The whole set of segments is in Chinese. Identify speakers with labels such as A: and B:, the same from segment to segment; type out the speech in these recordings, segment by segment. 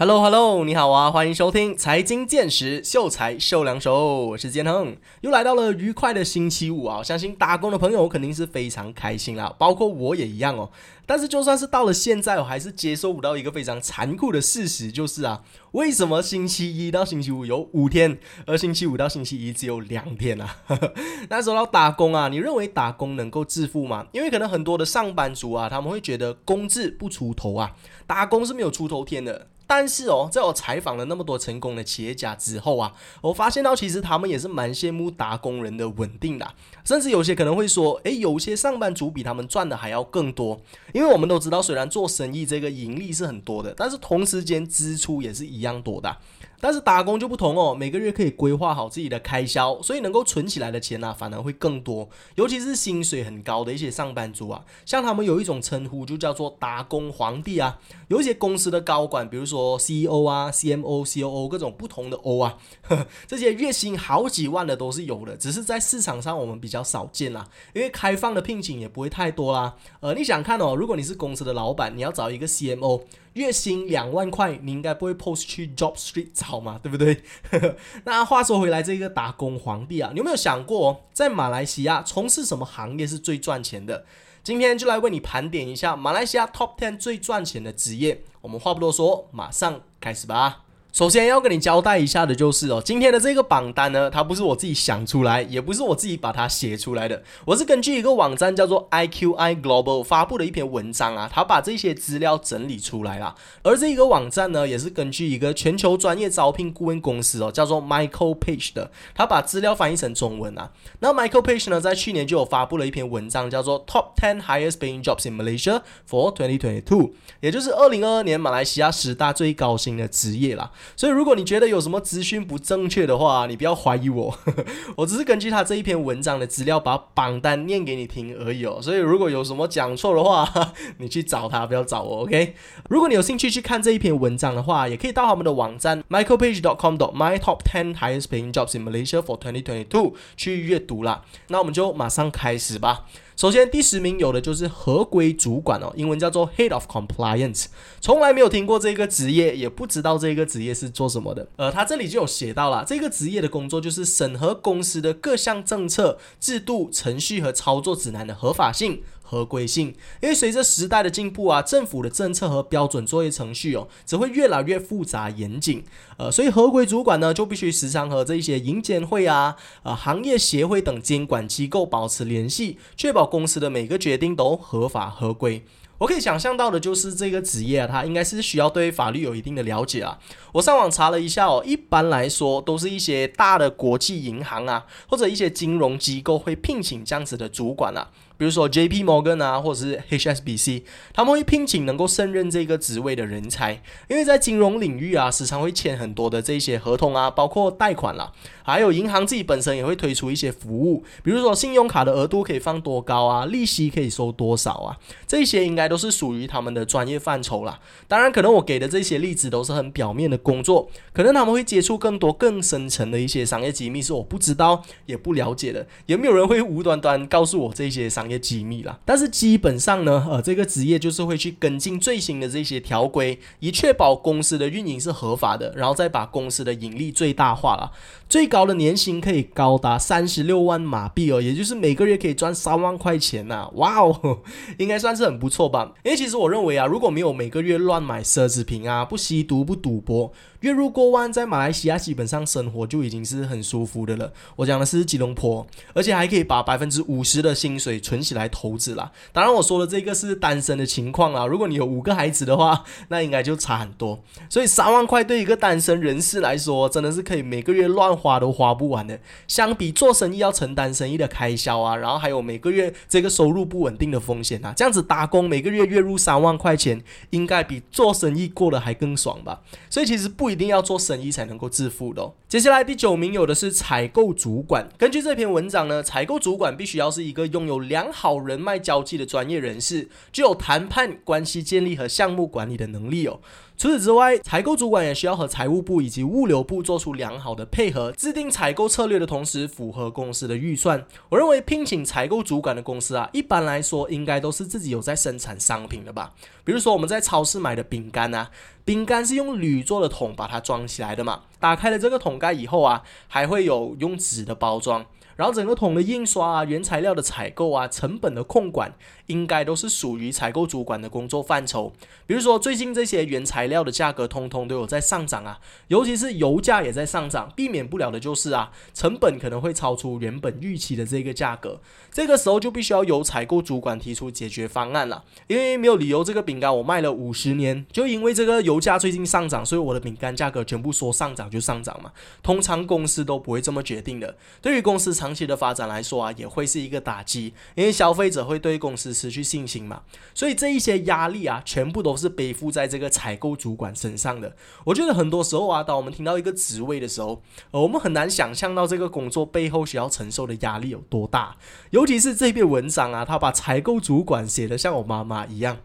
A: Hello Hello，你好啊，欢迎收听财经见识，秀才秀两手，我是建亨，又来到了愉快的星期五啊！相信打工的朋友肯定是非常开心啦，包括我也一样哦。但是就算是到了现在，我还是接受不到一个非常残酷的事实，就是啊，为什么星期一到星期五有五天，而星期五到星期一只有两天啊？那说到打工啊，你认为打工能够致富吗？因为可能很多的上班族啊，他们会觉得工字不出头啊，打工是没有出头天的。但是哦，在我采访了那么多成功的企业家之后啊，我发现到其实他们也是蛮羡慕打工人的稳定的，甚至有些可能会说，诶，有些上班族比他们赚的还要更多。因为我们都知道，虽然做生意这个盈利是很多的，但是同时间支出也是一样多的。但是打工就不同哦，每个月可以规划好自己的开销，所以能够存起来的钱呢，反而会更多。尤其是薪水很高的一些上班族啊，像他们有一种称呼，就叫做“打工皇帝”啊。有一些公司的高管，比如说 CEO 啊、CMO、COO 各种不同的 O 啊，这些月薪好几万的都是有的，只是在市场上我们比较少见啦。因为开放的聘请也不会太多啦。呃，你想看哦，如果你是公司的老板，你要找一个 CMO。月薪两万块，你应该不会 post 去 Job Street 找嘛，对不对？那话说回来，这个打工皇帝啊，你有没有想过，在马来西亚从事什么行业是最赚钱的？今天就来为你盘点一下马来西亚 Top Ten 最赚钱的职业。我们话不多说，马上开始吧。首先要跟你交代一下的就是哦，今天的这个榜单呢，它不是我自己想出来，也不是我自己把它写出来的，我是根据一个网站叫做 IQI Global 发布的一篇文章啊，他把这些资料整理出来了。而这一个网站呢，也是根据一个全球专业招聘顾问公司哦，叫做 Michael Page 的，他把资料翻译成中文啊。那 Michael Page 呢，在去年就有发布了一篇文章，叫做 Top Ten Highest Paying Jobs in Malaysia for 2022，也就是二零二二年马来西亚十大最高薪的职业啦。所以，如果你觉得有什么资讯不正确的话，你不要怀疑我，我只是根据他这一篇文章的资料把榜单念给你听而已哦。所以，如果有什么讲错的话，你去找他，不要找我，OK？如果你有兴趣去看这一篇文章的话，也可以到他们的网站 michaelpage.com.my top ten highest paying jobs in Malaysia for 2022去阅读啦。那我们就马上开始吧。首先，第十名有的就是合规主管哦，英文叫做 Head of Compliance。从来没有听过这个职业，也不知道这个职业是做什么的。呃，他这里就有写到了，这个职业的工作就是审核公司的各项政策、制度、程序和操作指南的合法性。合规性，因为随着时代的进步啊，政府的政策和标准作业程序哦，只会越来越复杂严谨。呃，所以合规主管呢，就必须时常和这些银监会啊、呃行业协会等监管机构保持联系，确保公司的每个决定都合法合规。我可以想象到的就是这个职业啊，它应该是需要对法律有一定的了解啊。我上网查了一下哦，一般来说都是一些大的国际银行啊，或者一些金融机构会聘请这样子的主管啊。比如说 J.P. Morgan 啊，或者是 H.S.B.C.，他们会聘请能够胜任这个职位的人才，因为在金融领域啊，时常会签很多的这些合同啊，包括贷款啦，还有银行自己本身也会推出一些服务，比如说信用卡的额度可以放多高啊，利息可以收多少啊，这些应该都是属于他们的专业范畴啦。当然，可能我给的这些例子都是很表面的工作，可能他们会接触更多更深层的一些商业机密是我不知道也不了解的，有没有人会无端端告诉我这些商？业机密了，但是基本上呢，呃，这个职业就是会去跟进最新的这些条规，以确保公司的运营是合法的，然后再把公司的盈利最大化了。最高的年薪可以高达三十六万马币哦，也就是每个月可以赚三万块钱呐！哇哦，应该算是很不错吧？因为其实我认为啊，如果没有每个月乱买奢侈品啊，不吸毒不赌博。月入过万，在马来西亚基本上生活就已经是很舒服的了。我讲的是吉隆坡，而且还可以把百分之五十的薪水存起来投资啦。当然，我说的这个是单身的情况啊。如果你有五个孩子的话，那应该就差很多。所以三万块对一个单身人士来说，真的是可以每个月乱花都花不完的。相比做生意要承担生意的开销啊，然后还有每个月这个收入不稳定的风险啊，这样子打工每个月月入三万块钱，应该比做生意过得还更爽吧？所以其实不。一定要做生意才能够致富的。接下来第九名有的是采购主管。根据这篇文章呢，采购主管必须要是一个拥有良好人脉交际的专业人士，具有谈判关系建立和项目管理的能力哦。除此之外，采购主管也需要和财务部以及物流部做出良好的配合，制定采购策略的同时符合公司的预算。我认为聘请采购主管的公司啊，一般来说应该都是自己有在生产商品的吧。比如说我们在超市买的饼干啊，饼干是用铝做的桶把它装起来的嘛，打开了这个桶盖以后啊，还会有用纸的包装。然后整个桶的印刷啊、原材料的采购啊、成本的控管，应该都是属于采购主管的工作范畴。比如说最近这些原材料的价格通通都有在上涨啊，尤其是油价也在上涨，避免不了的就是啊，成本可能会超出原本预期的这个价格。这个时候就必须要由采购主管提出解决方案了，因为没有理由这个饼干我卖了五十年，就因为这个油价最近上涨，所以我的饼干价格全部说上涨就上涨嘛。通常公司都不会这么决定的。对于公司长期的发展来说啊，也会是一个打击，因为消费者会对公司失去信心嘛。所以这一些压力啊，全部都是背负在这个采购主管身上的。我觉得很多时候啊，当我们听到一个职位的时候，呃，我们很难想象到这个工作背后需要承受的压力有多大。尤其是这篇文章啊，他把采购主管写的像我妈妈一样，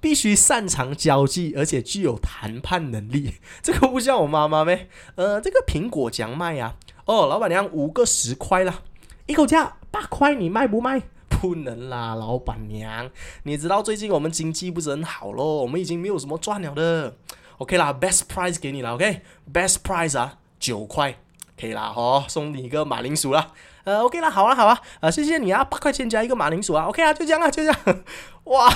A: 必须擅长交际，而且具有谈判能力。这个不像我妈妈呗？呃，这个苹果讲卖呀。哦，老板娘五个十块啦，一口价八块，你卖不卖？不能啦，老板娘，你知道最近我们经济不是很好咯，我们已经没有什么赚了的。OK 啦，best price 给你了，OK，best price 啊，九块，可以啦，哦，送你一个马铃薯啦。呃，OK 啦，好啊，好啊，呃，谢谢你啊，八块钱加一个马铃薯啊，OK 啊，就这样啊，就这样。哇，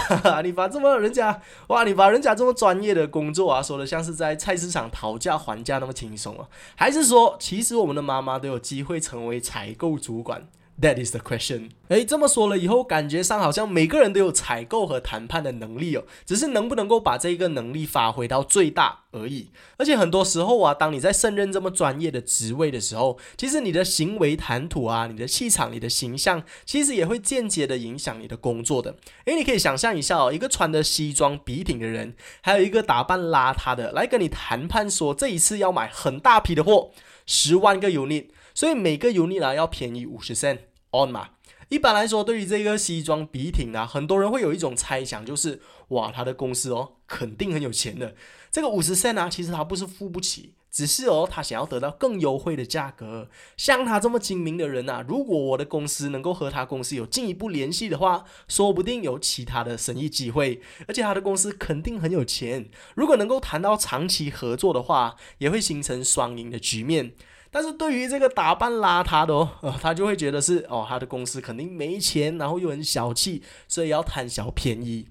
A: 你把这么人家，哇，你把人家这么专业的工作啊，说的像是在菜市场讨价还价那么轻松啊？还是说，其实我们的妈妈都有机会成为采购主管？That is the question。诶，这么说了以后，感觉上好像每个人都有采购和谈判的能力哦，只是能不能够把这一个能力发挥到最大而已。而且很多时候啊，当你在胜任这么专业的职位的时候，其实你的行为谈吐啊，你的气场、你的形象，其实也会间接的影响你的工作的。诶，你可以想象一下哦，一个穿的西装笔挺的人，还有一个打扮邋遢的来跟你谈判，说这一次要买很大批的货，十万个 unit。所以每个 unit 呢要便宜五十 cent on 嘛。一般来说，对于这个西装笔挺啊，很多人会有一种猜想，就是哇，他的公司哦肯定很有钱的。这个五十 cent 呢，其实他不是付不起，只是哦他想要得到更优惠的价格。像他这么精明的人呐，如果我的公司能够和他公司有进一步联系的话，说不定有其他的生意机会。而且他的公司肯定很有钱，如果能够谈到长期合作的话，也会形成双赢的局面。但是对于这个打扮邋遢的哦，他就会觉得是哦，他的公司肯定没钱，然后又很小气，所以要贪小便宜。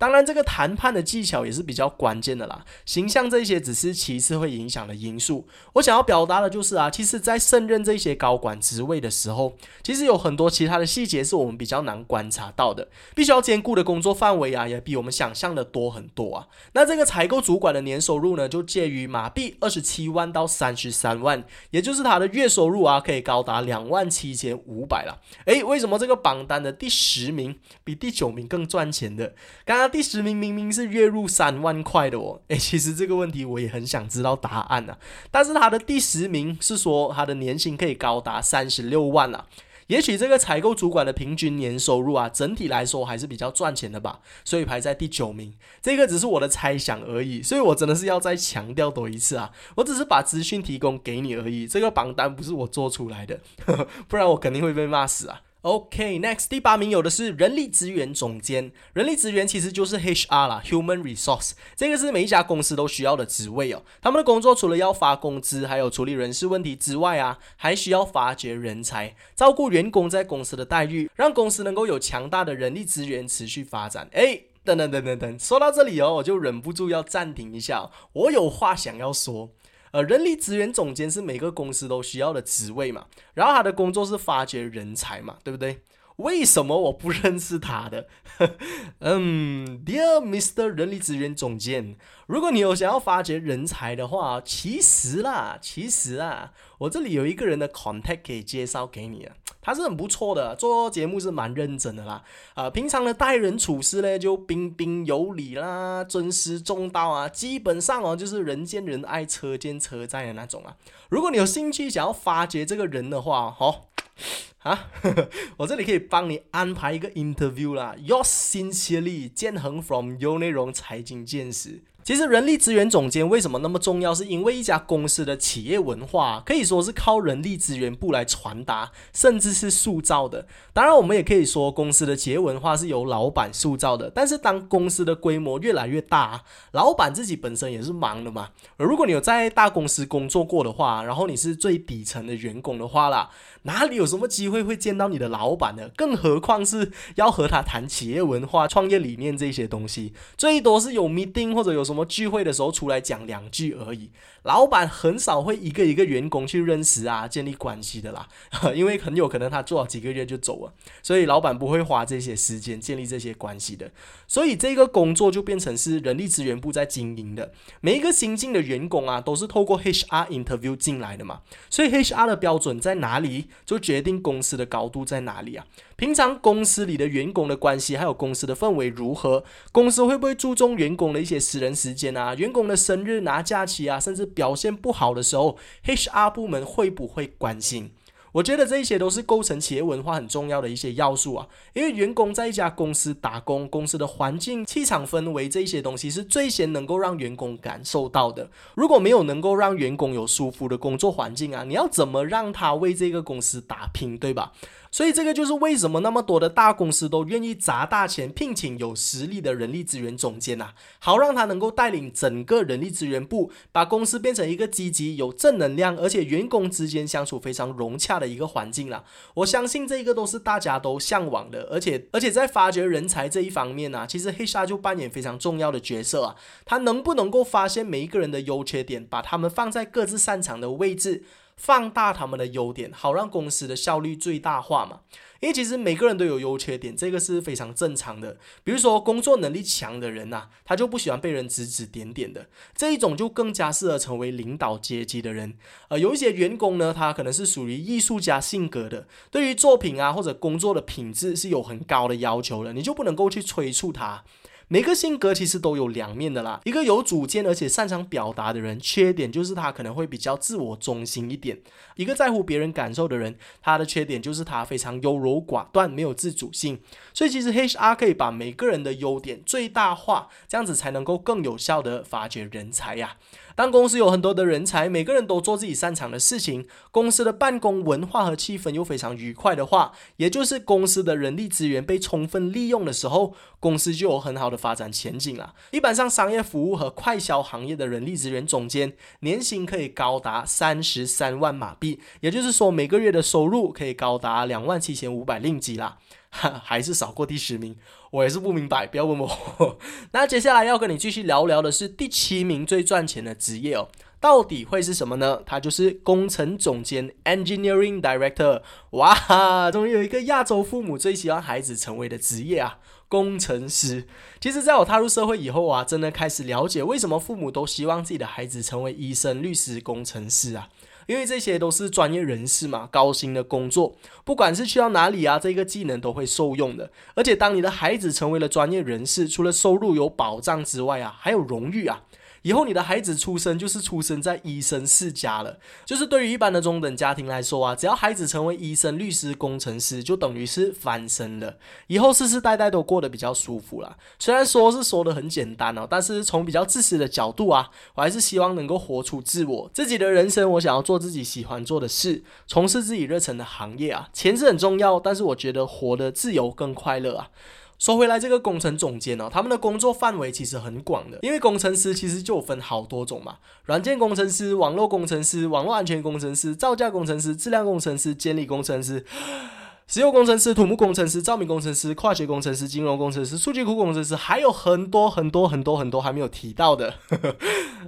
A: 当然，这个谈判的技巧也是比较关键的啦。形象这些只是其次会影响的因素。我想要表达的就是啊，其实，在胜任这些高管职位的时候，其实有很多其他的细节是我们比较难观察到的。必须要兼顾的工作范围啊，也比我们想象的多很多啊。那这个采购主管的年收入呢，就介于马币二十七万到三十三万，也就是他的月收入啊，可以高达两万七千五百了。诶，为什么这个榜单的第十名比第九名更赚钱的？刚刚。第十名明明是月入三万块的哦，诶，其实这个问题我也很想知道答案啊。但是他的第十名是说他的年薪可以高达三十六万啊。也许这个采购主管的平均年收入啊，整体来说还是比较赚钱的吧，所以排在第九名。这个只是我的猜想而已，所以我真的是要再强调多一次啊，我只是把资讯提供给你而已，这个榜单不是我做出来的，呵 呵不然我肯定会被骂死啊。OK，next 第八名有的是人力资源总监。人力资源其实就是 HR 啦，Human Resource，这个是每一家公司都需要的职位哦。他们的工作除了要发工资，还有处理人事问题之外啊，还需要发掘人才，照顾员工在公司的待遇，让公司能够有强大的人力资源持续发展。哎，等等等等等，说到这里哦，我就忍不住要暂停一下，我有话想要说。呃，人力资源总监是每个公司都需要的职位嘛，然后他的工作是发掘人才嘛，对不对？为什么我不认识他的？嗯，Dear Mr. 人力资源总监，如果你有想要发掘人才的话，其实啦，其实啊，我这里有一个人的 contact 可以介绍给你啊，他是很不错的，做节目是蛮认真的啦，啊，平常的待人处事呢就彬彬有礼啦，尊师重道啊，基本上哦就是人见人爱，车见车载的那种啊。如果你有兴趣想要发掘这个人的话，好。啊，我这里可以帮你安排一个 interview 啦。Yours sincerely，建恒 from You 内容财经见识。其实人力资源总监为什么那么重要？是因为一家公司的企业文化可以说是靠人力资源部来传达，甚至是塑造的。当然，我们也可以说公司的企业文化是由老板塑造的。但是，当公司的规模越来越大，老板自己本身也是忙的嘛。而如果你有在大公司工作过的话，然后你是最底层的员工的话啦，哪里有什么机会会见到你的老板呢？更何况是要和他谈企业文化、创业理念这些东西，最多是有 meeting 或者有什么聚会的时候出来讲两句而已。老板很少会一个一个员工去认识啊、建立关系的啦，因为很有可能他做了几个月就走了，所以老板不会花这些时间建立这些关系的。所以这个工作就变成是人力资源部在经营的。每一个新进的员工啊，都是透过 HR interview 进来的嘛，所以 HR 的标准在哪里，就决定公司的高度在哪里啊。平常公司里的员工的关系，还有公司的氛围如何？公司会不会注重员工的一些私人时间啊？员工的生日拿假期啊，甚至表现不好的时候，HR 部门会不会关心？我觉得这一些都是构成企业文化很重要的一些要素啊。因为员工在一家公司打工，公司的环境、气场、氛围这一些东西是最先能够让员工感受到的。如果没有能够让员工有舒服的工作环境啊，你要怎么让他为这个公司打拼，对吧？所以这个就是为什么那么多的大公司都愿意砸大钱聘请有实力的人力资源总监呐，好让他能够带领整个人力资源部，把公司变成一个积极、有正能量，而且员工之间相处非常融洽的一个环境啦。我相信这个都是大家都向往的，而且而且在发掘人才这一方面呢，其实黑鲨就扮演非常重要的角色啊。他能不能够发现每一个人的优缺点，把他们放在各自擅长的位置？放大他们的优点，好让公司的效率最大化嘛？因为其实每个人都有优缺点，这个是非常正常的。比如说工作能力强的人呐，他就不喜欢被人指指点点的，这一种就更加适合成为领导阶级的人。呃，有一些员工呢，他可能是属于艺术家性格的，对于作品啊或者工作的品质是有很高的要求的，你就不能够去催促他。每个性格其实都有两面的啦。一个有主见而且擅长表达的人，缺点就是他可能会比较自我中心一点。一个在乎别人感受的人，他的缺点就是他非常优柔寡断，没有自主性。所以其实 HR 可以把每个人的优点最大化，这样子才能够更有效的发掘人才呀。当公司有很多的人才，每个人都做自己擅长的事情，公司的办公文化和气氛又非常愉快的话，也就是公司的人力资源被充分利用的时候，公司就有很好的发展前景了。一般上，商业服务和快销行业的人力资源总监年薪可以高达三十三万马币，也就是说每个月的收入可以高达两万七千五百令吉啦。还是少过第十名，我也是不明白，不要问我。那接下来要跟你继续聊聊的是第七名最赚钱的职业哦，到底会是什么呢？它就是工程总监 （Engineering Director）。哇，终于有一个亚洲父母最希望孩子成为的职业啊，工程师。其实，在我踏入社会以后啊，真的开始了解为什么父母都希望自己的孩子成为医生、律师、工程师啊。因为这些都是专业人士嘛，高薪的工作，不管是去到哪里啊，这个技能都会受用的。而且，当你的孩子成为了专业人士，除了收入有保障之外啊，还有荣誉啊。以后你的孩子出生就是出生在医生世家了，就是对于一般的中等家庭来说啊，只要孩子成为医生、律师、工程师，就等于是翻身了，以后世世代代都过得比较舒服了。虽然说是说的很简单哦，但是从比较自私的角度啊，我还是希望能够活出自我，自己的人生，我想要做自己喜欢做的事，从事自己热忱的行业啊。钱是很重要，但是我觉得活得自由更快乐啊。说回来，这个工程总监哦，他们的工作范围其实很广的，因为工程师其实就分好多种嘛，软件工程师、网络工程师、网络安全工程师、造价工程师、质量工程师、监理工程师。石油工程师、土木工程师、照明工程师、化学工程师、金融工程师、数据库工程师，还有很多很多很多很多还没有提到的。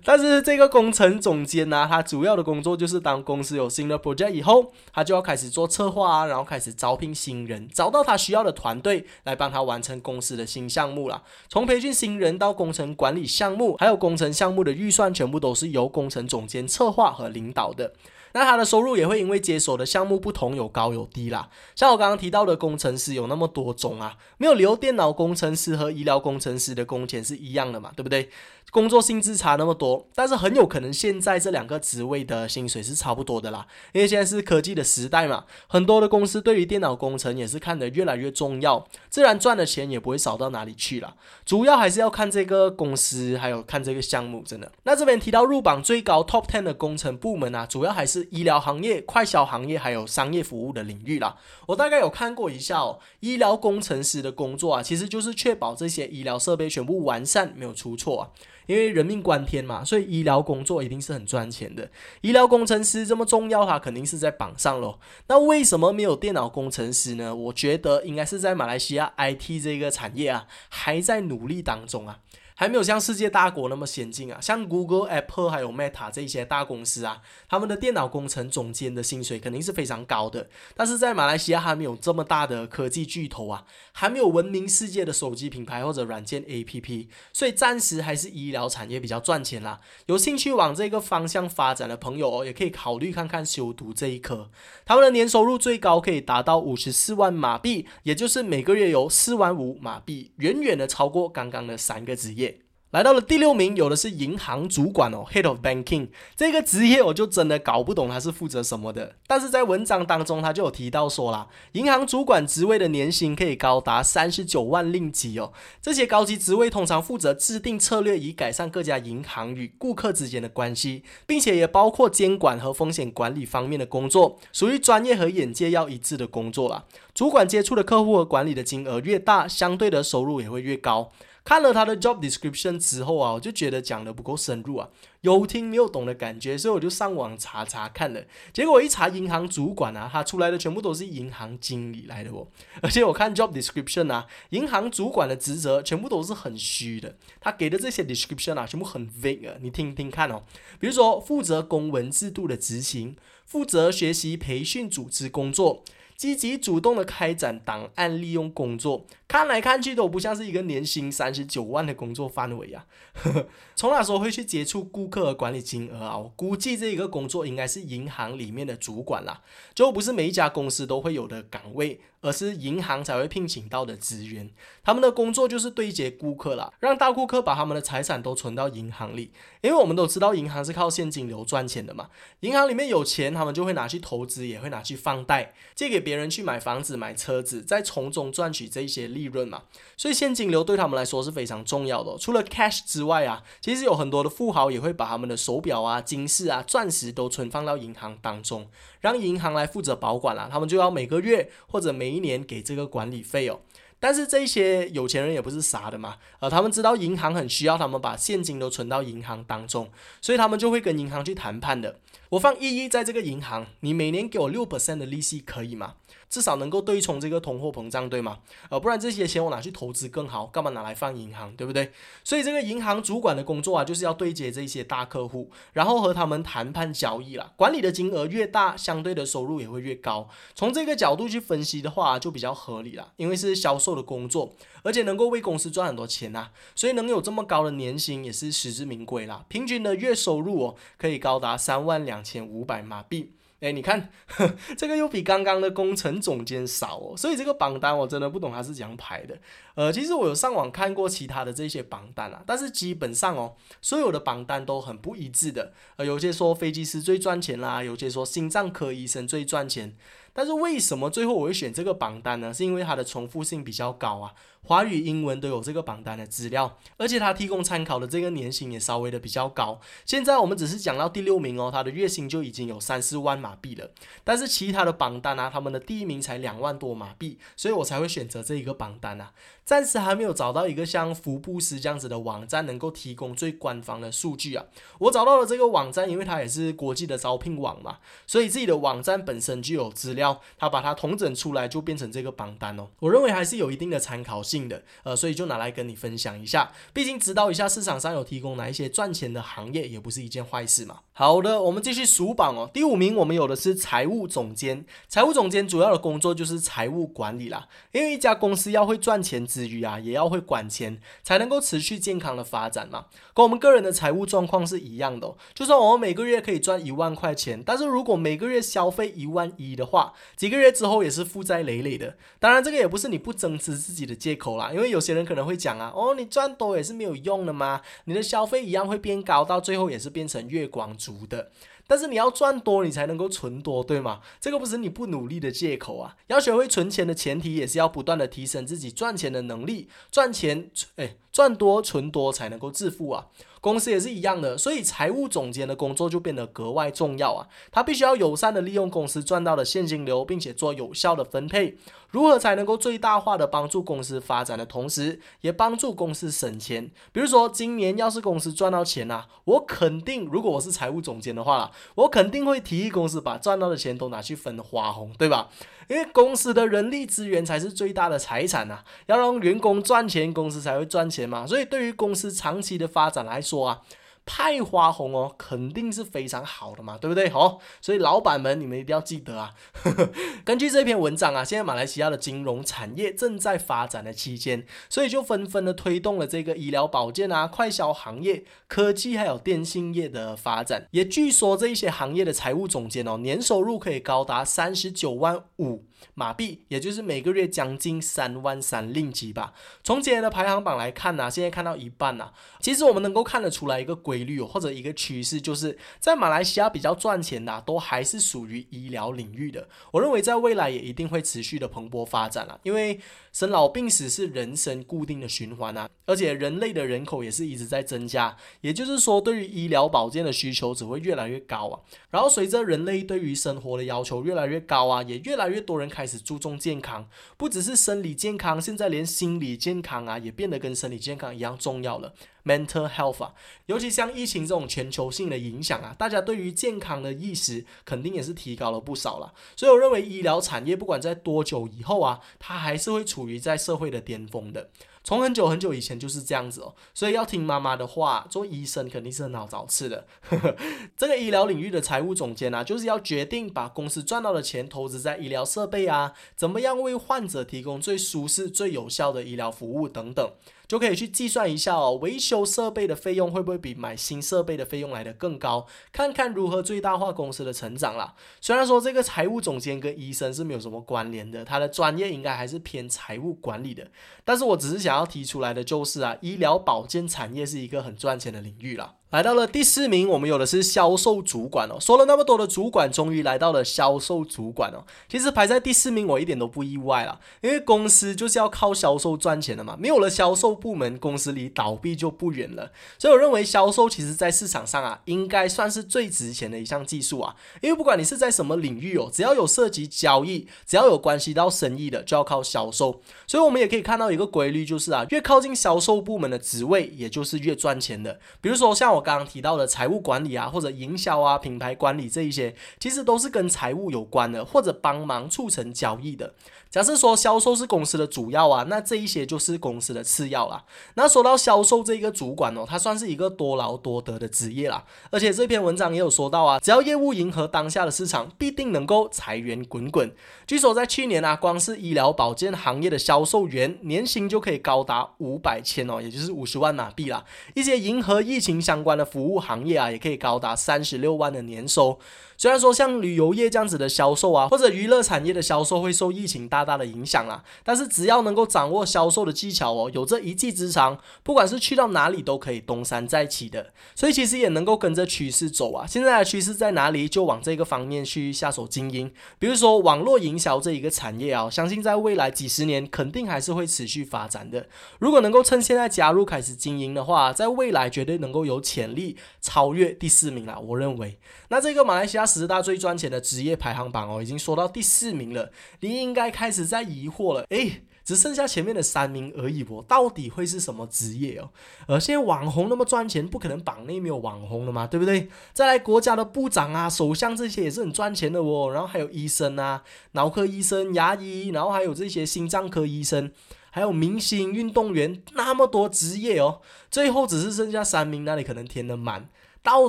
A: 但是这个工程总监呢，他主要的工作就是当公司有新的 project 以后，他就要开始做策划啊，然后开始招聘新人，找到他需要的团队来帮他完成公司的新项目啦。从培训新人到工程管理项目，还有工程项目的预算，全部都是由工程总监策划和领导的。那他的收入也会因为接手的项目不同有高有低啦。像我刚刚提到的工程师有那么多种啊，没有理由电脑工程师和医疗工程师的工钱是一样的嘛，对不对？工作薪资差那么多，但是很有可能现在这两个职位的薪水是差不多的啦，因为现在是科技的时代嘛，很多的公司对于电脑工程也是看得越来越重要，自然赚的钱也不会少到哪里去了。主要还是要看这个公司，还有看这个项目，真的。那这边提到入榜最高 Top Ten 的工程部门啊，主要还是医疗行业、快销行业还有商业服务的领域啦。我大概有看过一下哦，医疗工程师的工作啊，其实就是确保这些医疗设备全部完善，没有出错啊。因为人命关天嘛，所以医疗工作一定是很赚钱的。医疗工程师这么重要，他肯定是在榜上喽。那为什么没有电脑工程师呢？我觉得应该是在马来西亚 IT 这个产业啊，还在努力当中啊。还没有像世界大国那么先进啊，像 Google、Apple 还有 Meta 这些大公司啊，他们的电脑工程总监的薪水肯定是非常高的。但是在马来西亚还没有这么大的科技巨头啊，还没有闻名世界的手机品牌或者软件 APP，所以暂时还是医疗产业比较赚钱啦。有兴趣往这个方向发展的朋友哦，也可以考虑看看修读这一科。他们的年收入最高可以达到五十四万马币，也就是每个月有四万五马币，远远的超过刚刚的三个职业。来到了第六名，有的是银行主管哦，Head of Banking 这个职业，我就真的搞不懂他是负责什么的。但是在文章当中，他就有提到说啦，银行主管职位的年薪可以高达三十九万令吉哦。这些高级职位通常负责制定策略，以改善各家银行与顾客之间的关系，并且也包括监管和风险管理方面的工作，属于专业和眼界要一致的工作啦。主管接触的客户和管理的金额越大，相对的收入也会越高。看了他的 job description 之后啊，我就觉得讲的不够深入啊，有听没有懂的感觉，所以我就上网查查看了。结果一查银行主管啊，他出来的全部都是银行经理来的哦。而且我看 job description 啊，银行主管的职责全部都是很虚的，他给的这些 description 啊，全部很 vague。你听听看哦，比如说负责公文制度的执行，负责学习培训组织工作。积极主动的开展档案利用工作，看来看去都不像是一个年薪三十九万的工作范围啊。从哪时候会去接触顾客和管理金额啊？我估计这一个工作应该是银行里面的主管啦，就不是每一家公司都会有的岗位。而是银行才会聘请到的职员，他们的工作就是对接顾客啦，让大顾客把他们的财产都存到银行里。因为我们都知道银行是靠现金流赚钱的嘛，银行里面有钱，他们就会拿去投资，也会拿去放贷，借给别人去买房子、买车子，再从中赚取这些利润嘛。所以现金流对他们来说是非常重要的。除了 cash 之外啊，其实有很多的富豪也会把他们的手表啊、金饰啊、钻石都存放到银行当中。让银行来负责保管了，他们就要每个月或者每一年给这个管理费哦。但是这些有钱人也不是傻的嘛，呃，他们知道银行很需要他们把现金都存到银行当中，所以他们就会跟银行去谈判的。我放一亿在这个银行，你每年给我六 percent 的利息可以吗？至少能够对冲这个通货膨胀，对吗？呃，不然这些钱我拿去投资更好，干嘛拿来放银行，对不对？所以这个银行主管的工作啊，就是要对接这些大客户，然后和他们谈判交易啦。管理的金额越大，相对的收入也会越高。从这个角度去分析的话，就比较合理了，因为是销售的工作，而且能够为公司赚很多钱呐，所以能有这么高的年薪也是实至名归啦。平均的月收入哦，可以高达三万两千五百马币。哎，你看，这个又比刚刚的工程总监少哦，所以这个榜单我真的不懂他是怎样排的。呃，其实我有上网看过其他的这些榜单啊，但是基本上哦，所有的榜单都很不一致的。呃，有些说飞机师最赚钱啦，有些说心脏科医生最赚钱。但是为什么最后我会选这个榜单呢？是因为它的重复性比较高啊，华语、英文都有这个榜单的资料，而且它提供参考的这个年薪也稍微的比较高。现在我们只是讲到第六名哦，他的月薪就已经有三四万马币了。但是其他的榜单啊，他们的第一名才两万多马币，所以我才会选择这一个榜单啊。暂时还没有找到一个像福布斯这样子的网站能够提供最官方的数据啊。我找到了这个网站，因为它也是国际的招聘网嘛，所以自己的网站本身就有资料。料，他把它统整出来就变成这个榜单哦。我认为还是有一定的参考性的，呃，所以就拿来跟你分享一下。毕竟知道一下市场上有提供哪一些赚钱的行业，也不是一件坏事嘛。好的，我们继续数榜哦。第五名我们有的是财务总监，财务总监主要的工作就是财务管理啦。因为一家公司要会赚钱之余啊，也要会管钱，才能够持续健康的发展嘛。跟我们个人的财务状况是一样的，就算我们每个月可以赚一万块钱，但是如果每个月消费一万一的话，几个月之后也是负债累累的。当然，这个也不是你不增值自己的借口啦，因为有些人可能会讲啊，哦，你赚多也是没有用的嘛，你的消费一样会变高，到最后也是变成月光族的。但是你要赚多，你才能够存多，对吗？这个不是你不努力的借口啊！要学会存钱的前提，也是要不断的提升自己赚钱的能力，赚钱，哎，赚多存多才能够致富啊！公司也是一样的，所以财务总监的工作就变得格外重要啊！他必须要友善的利用公司赚到的现金流，并且做有效的分配。如何才能够最大化的帮助公司发展的同时，也帮助公司省钱？比如说，今年要是公司赚到钱啊，我肯定，如果我是财务总监的话，我肯定会提议公司把赚到的钱都拿去分花红，对吧？因为公司的人力资源才是最大的财产呐，要让员工赚钱，公司才会赚钱嘛。所以，对于公司长期的发展来说啊。派花红哦，肯定是非常好的嘛，对不对？好，所以老板们，你们一定要记得啊。根据这篇文章啊，现在马来西亚的金融产业正在发展的期间，所以就纷纷的推动了这个医疗保健啊、快消行业、科技还有电信业的发展。也据说这一些行业的财务总监哦，年收入可以高达三十九万五。马币，也就是每个月将近三万三令吉吧。从今年的排行榜来看呢，现在看到一半呢。其实我们能够看得出来一个规律，或者一个趋势，就是在马来西亚比较赚钱的，都还是属于医疗领域的。我认为在未来也一定会持续的蓬勃发展了，因为生老病死是人生固定的循环啊，而且人类的人口也是一直在增加，也就是说，对于医疗保健的需求只会越来越高啊。然后随着人类对于生活的要求越来越高啊，也越来越多人开始注重健康，不只是生理健康，现在连心理健康啊也变得跟生理健康一样重要了。Mental health 啊，尤其像疫情这种全球性的影响啊，大家对于健康的意识肯定也是提高了不少了。所以我认为医疗产业不管在多久以后啊，它还是会处于在社会的巅峰的。从很久很久以前就是这样子哦，所以要听妈妈的话，做医生肯定是很好找吃的。这个医疗领域的财务总监啊，就是要决定把公司赚到的钱投资在医疗设备啊，怎么样为患者提供最舒适、最有效的医疗服务等等。就可以去计算一下哦，维修设备的费用会不会比买新设备的费用来的更高？看看如何最大化公司的成长啦。虽然说这个财务总监跟医生是没有什么关联的，他的专业应该还是偏财务管理的。但是我只是想要提出来的就是啊，医疗保健产业是一个很赚钱的领域啦。来到了第四名，我们有的是销售主管哦。说了那么多的主管，终于来到了销售主管哦。其实排在第四名，我一点都不意外啦，因为公司就是要靠销售赚钱的嘛。没有了销售部门，公司离倒闭就不远了。所以我认为销售其实在市场上啊，应该算是最值钱的一项技术啊。因为不管你是在什么领域哦，只要有涉及交易，只要有关系到生意的，就要靠销售。所以我们也可以看到一个规律，就是啊，越靠近销售部门的职位，也就是越赚钱的。比如说像我。刚刚提到的财务管理啊，或者营销啊、品牌管理这一些，其实都是跟财务有关的，或者帮忙促成交易的。假设说销售是公司的主要啊，那这一些就是公司的次要啦。那说到销售这一个主管哦，他算是一个多劳多得的职业啦。而且这篇文章也有说到啊，只要业务迎合当下的市场，必定能够财源滚滚。据说在去年啊，光是医疗保健行业的销售员年薪就可以高达五百千哦，也就是五十万马币啦。一些迎合疫情相关的服务行业啊，也可以高达三十六万的年收。虽然说像旅游业这样子的销售啊，或者娱乐产业的销售会受疫情大大的影响啦，但是只要能够掌握销售的技巧哦，有这一技之长，不管是去到哪里都可以东山再起的。所以其实也能够跟着趋势走啊。现在的趋势在哪里，就往这个方面去下手经营。比如说网络营销这一个产业啊，相信在未来几十年肯定还是会持续发展的。如果能够趁现在加入开始经营的话，在未来绝对能够有潜潜力超越第四名了。我认为，那这个马来西亚。十大最赚钱的职业排行榜哦，已经说到第四名了。你应该开始在疑惑了，诶，只剩下前面的三名而已哦，到底会是什么职业哦？而现在网红那么赚钱，不可能榜内没有网红的嘛，对不对？再来国家的部长啊、首相这些也是很赚钱的哦，然后还有医生啊、脑科医生、牙医，然后还有这些心脏科医生，还有明星、运动员，那么多职业哦，最后只是剩下三名，那里可能填得满。到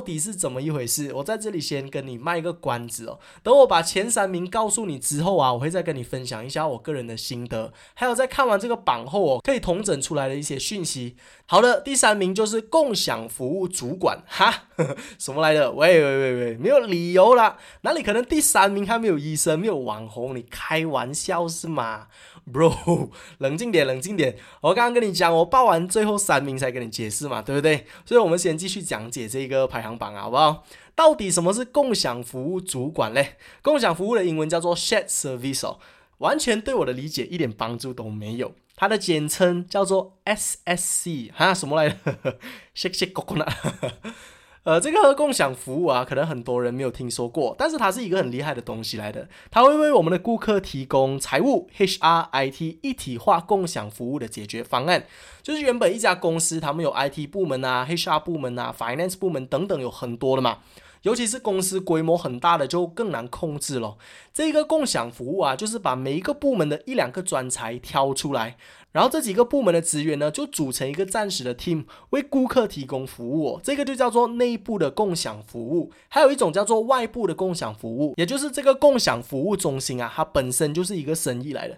A: 底是怎么一回事？我在这里先跟你卖个关子哦。等我把前三名告诉你之后啊，我会再跟你分享一下我个人的心得，还有在看完这个榜后哦，可以统整出来的一些讯息。好的，第三名就是共享服务主管哈，什么来的？喂喂喂喂，没有理由啦，哪里可能第三名还没有医生，没有网红？你开玩笑是吗？Bro，冷静点，冷静点。我刚刚跟你讲，我报完最后三名才跟你解释嘛，对不对？所以，我们先继续讲解这个排行榜，好不好？到底什么是共享服务主管嘞？共享服务的英文叫做 Shared Service，完全对我的理解一点帮助都没有。它的简称叫做 SSC，哈，什么来着？谢谢哥哥呢。呃，这个共享服务啊，可能很多人没有听说过，但是它是一个很厉害的东西来的。它会为我们的顾客提供财务、HR、IT 一体化共享服务的解决方案。就是原本一家公司，他们有 IT 部门啊、HR 部门啊、Finance 部门等等，有很多的嘛。尤其是公司规模很大的，就更难控制了。这个共享服务啊，就是把每一个部门的一两个专才挑出来。然后这几个部门的职员呢，就组成一个暂时的 team，为顾客提供服务。这个就叫做内部的共享服务。还有一种叫做外部的共享服务，也就是这个共享服务中心啊，它本身就是一个生意来的。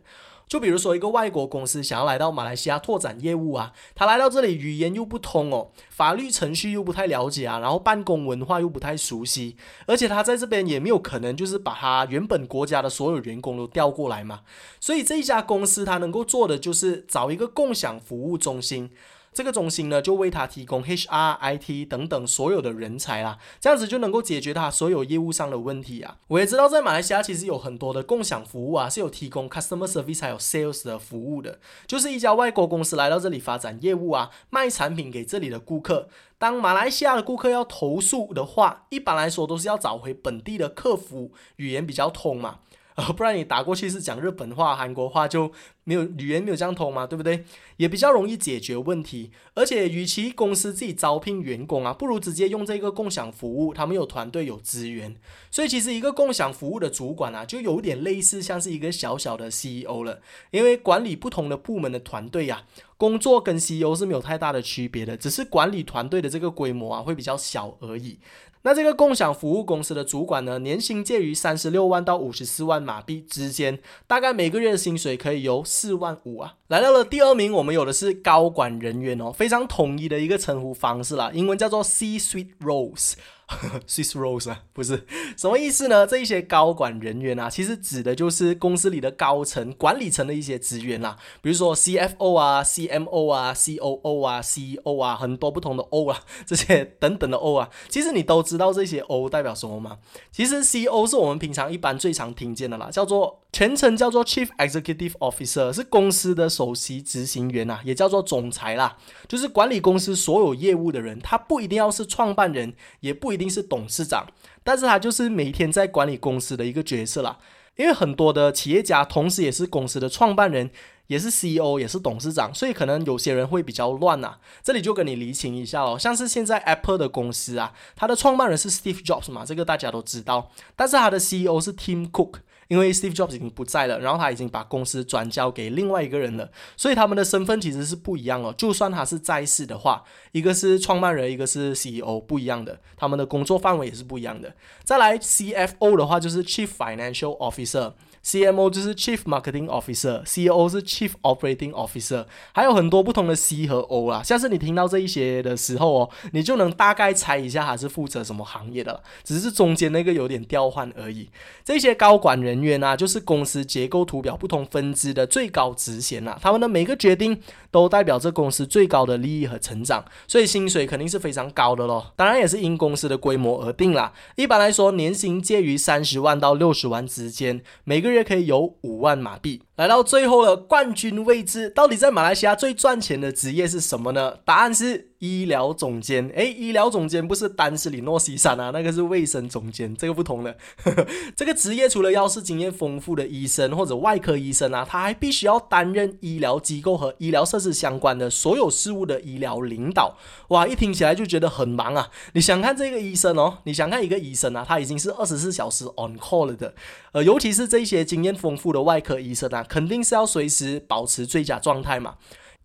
A: 就比如说，一个外国公司想要来到马来西亚拓展业务啊，他来到这里语言又不通哦，法律程序又不太了解啊，然后办公文化又不太熟悉，而且他在这边也没有可能就是把他原本国家的所有员工都调过来嘛，所以这一家公司他能够做的就是找一个共享服务中心。这个中心呢，就为他提供 HR、IT 等等所有的人才啦，这样子就能够解决他所有业务上的问题啊。我也知道，在马来西亚其实有很多的共享服务啊，是有提供 customer service 还有 sales 的服务的，就是一家外国公司来到这里发展业务啊，卖产品给这里的顾客。当马来西亚的顾客要投诉的话，一般来说都是要找回本地的客服，语言比较通嘛。呃，不然你打过去是讲日本话、韩国话，就没有语言没有这样通嘛，对不对？也比较容易解决问题。而且，与其公司自己招聘员工啊，不如直接用这个共享服务，他们有团队有资源。所以，其实一个共享服务的主管啊，就有点类似像是一个小小的 CEO 了，因为管理不同的部门的团队呀，工作跟 CEO 是没有太大的区别的，只是管理团队的这个规模啊会比较小而已。那这个共享服务公司的主管呢，年薪介于三十六万到五十四万马币之间，大概每个月的薪水可以由四万五啊。来到了第二名，我们有的是高管人员哦，非常统一的一个称呼方式啦，英文叫做 C-suite roles。Swiss Rose 啊，不是什么意思呢？这一些高管人员啊，其实指的就是公司里的高层、管理层的一些职员啦，比如说 CFO 啊、CMO 啊、COO 啊、CEO 啊，很多不同的 O 啊，这些等等的 O 啊，其实你都知道这些 O 代表什么吗？其实 CEO 是我们平常一般最常听见的啦，叫做全称叫做 Chief Executive Officer，是公司的首席执行员呐，也叫做总裁啦，就是管理公司所有业务的人，他不一定要是创办人，也不。一定是董事长，但是他就是每天在管理公司的一个角色啦。因为很多的企业家同时也是公司的创办人，也是 CEO，也是董事长，所以可能有些人会比较乱呐。这里就跟你厘清一下哦，像是现在 Apple 的公司啊，它的创办人是 Steve Jobs 嘛，这个大家都知道，但是他的 CEO 是 Tim Cook。因为 Steve Jobs 已经不在了，然后他已经把公司转交给另外一个人了，所以他们的身份其实是不一样哦。就算他是在世的话，一个是创办人，一个是 CEO，不一样的，他们的工作范围也是不一样的。再来 CFO 的话，就是 Chief Financial Officer。CMO 就是 Chief Marketing Officer，CEO 是 Chief Operating Officer，还有很多不同的 C 和 O 啦。下次你听到这一些的时候哦，你就能大概猜一下他是负责什么行业的了，只是中间那个有点调换而已。这些高管人员啊，就是公司结构图表不同分支的最高职衔啦，他们的每个决定都代表着公司最高的利益和成长，所以薪水肯定是非常高的咯。当然也是因公司的规模而定啦。一般来说，年薪介于三十万到六十万之间，每个人月。可以有五万马币。来到最后的冠军位置，到底在马来西亚最赚钱的职业是什么呢？答案是医疗总监。诶，医疗总监不是丹斯里诺西山啊，那个是卫生总监，这个不同的。这个职业除了要是经验丰富的医生或者外科医生啊，他还必须要担任医疗机构和医疗设施相关的所有事务的医疗领导。哇，一听起来就觉得很忙啊！你想看这个医生哦，你想看一个医生啊，他已经是二十四小时 on call 了的。呃，尤其是这些经验丰富的外科医生啊，肯定是要随时保持最佳状态嘛。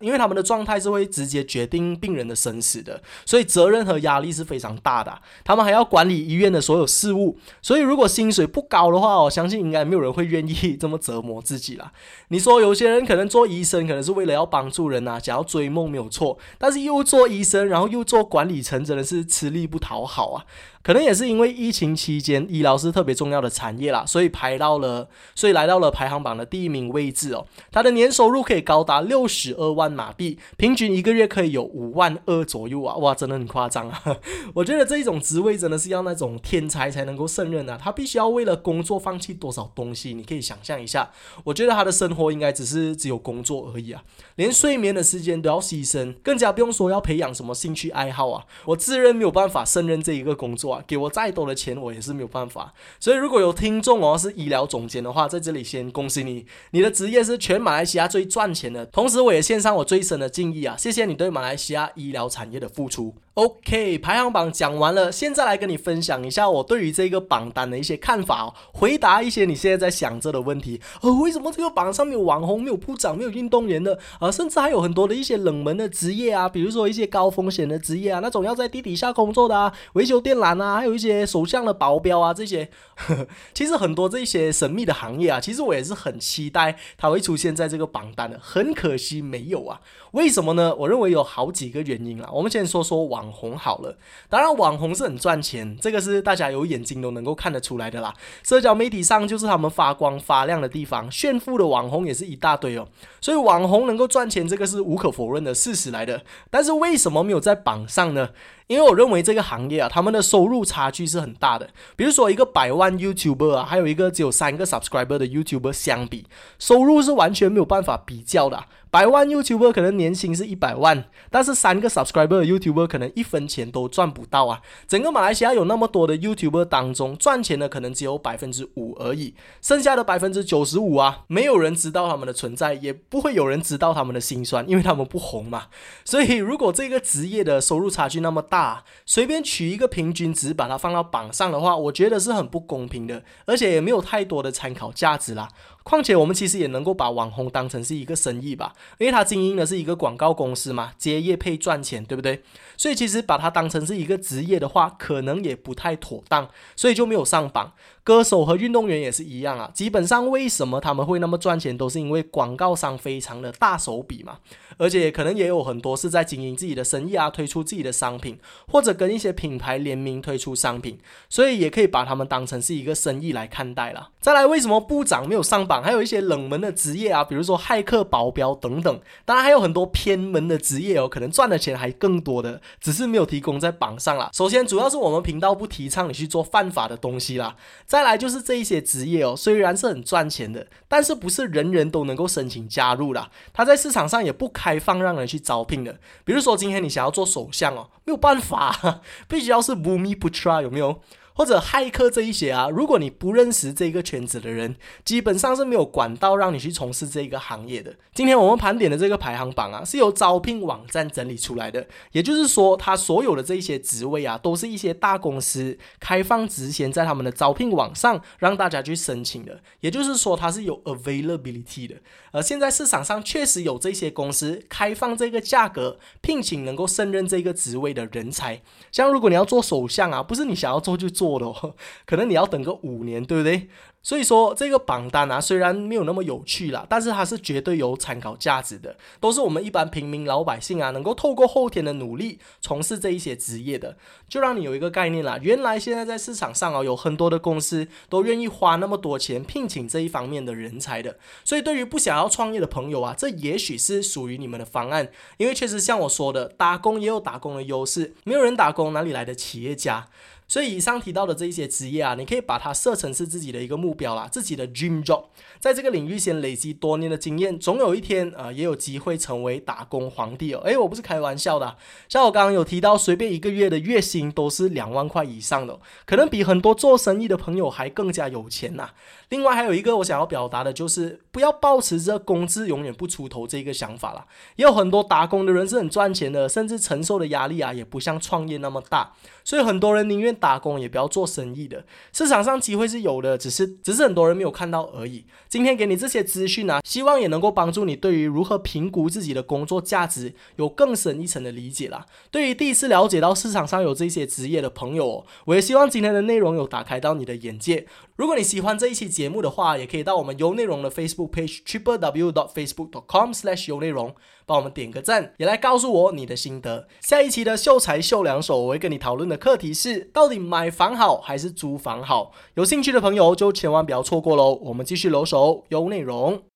A: 因为他们的状态是会直接决定病人的生死的，所以责任和压力是非常大的。他们还要管理医院的所有事务，所以如果薪水不高的话，我相信应该没有人会愿意这么折磨自己啦。你说有些人可能做医生，可能是为了要帮助人呐，想要追梦没有错，但是又做医生，然后又做管理层，真的是吃力不讨好啊。可能也是因为疫情期间，医疗是特别重要的产业啦，所以排到了，所以来到了排行榜的第一名位置哦。他的年收入可以高达六十二万马币，平均一个月可以有五万二左右啊！哇，真的很夸张啊！我觉得这一种职位真的是要那种天才才能够胜任啊。他必须要为了工作放弃多少东西？你可以想象一下。我觉得他的生活应该只是只有工作而已啊，连睡眠的时间都要牺牲，更加不用说要培养什么兴趣爱好啊。我自认没有办法胜任这一个工作。给我再多的钱，我也是没有办法。所以，如果有听众哦是医疗总监的话，在这里先恭喜你，你的职业是全马来西亚最赚钱的。同时，我也献上我最深的敬意啊，谢谢你对马来西亚医疗产业的付出。OK，排行榜讲完了，现在来跟你分享一下我对于这个榜单的一些看法哦，回答一些你现在在想着的问题。呃，为什么这个榜上没有网红，没有部长，没有运动员的？啊，甚至还有很多的一些冷门的职业啊，比如说一些高风险的职业啊，那种要在地底下工作的啊，维修电缆，啊还有一些首相的保镖啊，这些。其实很多这些神秘的行业啊，其实我也是很期待它会出现在这个榜单的，很可惜没有啊。为什么呢？我认为有好几个原因啊。我们先说说网红好了。当然，网红是很赚钱，这个是大家有眼睛都能够看得出来的啦。社交媒体上就是他们发光发亮的地方，炫富的网红也是一大堆哦。所以网红能够赚钱，这个是无可否认的事实来的。但是为什么没有在榜上呢？因为我认为这个行业啊，他们的收入差距是很大的。比如说一个百万 YouTuber 啊，还有一个只有三个 subscriber 的 YouTuber 相比，收入是完全没有办法比较的。百万 YouTuber 可能年薪是一百万，但是三个 subscriber YouTuber 可能一分钱都赚不到啊！整个马来西亚有那么多的 YouTuber 当中，赚钱的可能只有百分之五而已，剩下的百分之九十五啊，没有人知道他们的存在，也不会有人知道他们的辛酸，因为他们不红嘛。所以，如果这个职业的收入差距那么大，随便取一个平均值把它放到榜上的话，我觉得是很不公平的，而且也没有太多的参考价值啦。况且我们其实也能够把网红当成是一个生意吧，因为他经营的是一个广告公司嘛，接业配赚钱，对不对？所以其实把它当成是一个职业的话，可能也不太妥当，所以就没有上榜。歌手和运动员也是一样啊，基本上为什么他们会那么赚钱，都是因为广告商非常的大手笔嘛，而且可能也有很多是在经营自己的生意啊，推出自己的商品，或者跟一些品牌联名推出商品，所以也可以把他们当成是一个生意来看待了。再来，为什么部长没有上榜？还有一些冷门的职业啊，比如说骇客、保镖等等，当然还有很多偏门的职业哦，可能赚的钱还更多的，只是没有提供在榜上啦。首先，主要是我们频道不提倡你去做犯法的东西啦。再来就是这一些职业哦，虽然是很赚钱的，但是不是人人都能够申请加入啦。它在市场上也不开放让人去招聘的。比如说今天你想要做首相哦，没有办法，必须要是 Bumi Putra 有没有？或者骇客这一些啊，如果你不认识这个圈子的人，基本上是没有管道让你去从事这个行业的。今天我们盘点的这个排行榜啊，是由招聘网站整理出来的，也就是说，它所有的这一些职位啊，都是一些大公司开放职衔在他们的招聘网上让大家去申请的。也就是说，它是有 availability 的。而现在市场上确实有这些公司开放这个价格聘请能够胜任这个职位的人才。像如果你要做首相啊，不是你想要做就做。做的，可能你要等个五年，对不对？所以说这个榜单啊，虽然没有那么有趣啦，但是它是绝对有参考价值的，都是我们一般平民老百姓啊，能够透过后天的努力从事这一些职业的，就让你有一个概念啦。原来现在在市场上啊，有很多的公司都愿意花那么多钱聘请这一方面的人才的。所以对于不想要创业的朋友啊，这也许是属于你们的方案，因为确实像我说的，打工也有打工的优势，没有人打工哪里来的企业家？所以以上提到的这一些职业啊，你可以把它设成是自己的一个目标啦，自己的 dream job，在这个领域先累积多年的经验，总有一天啊，也有机会成为打工皇帝哦。诶，我不是开玩笑的，像我刚刚有提到，随便一个月的月薪都是两万块以上的，可能比很多做生意的朋友还更加有钱呐。另外还有一个我想要表达的就是，不要抱持着工资永远不出头这个想法啦。也有很多打工的人是很赚钱的，甚至承受的压力啊也不像创业那么大，所以很多人宁愿打工也不要做生意的。市场上机会是有的，只是只是很多人没有看到而已。今天给你这些资讯啊，希望也能够帮助你对于如何评估自己的工作价值有更深一层的理解啦。对于第一次了解到市场上有这些职业的朋友，哦我也希望今天的内容有打开到你的眼界。如果你喜欢这一期节目的话，也可以到我们优内容的 Facebook page triple w dot facebook dot com slash 优内容，帮我们点个赞，也来告诉我你的心得。下一期的秀才秀两手，我会跟你讨论的课题是：到底买房好还是租房好？有兴趣的朋友就千万不要错过喽！我们继续留守优内容。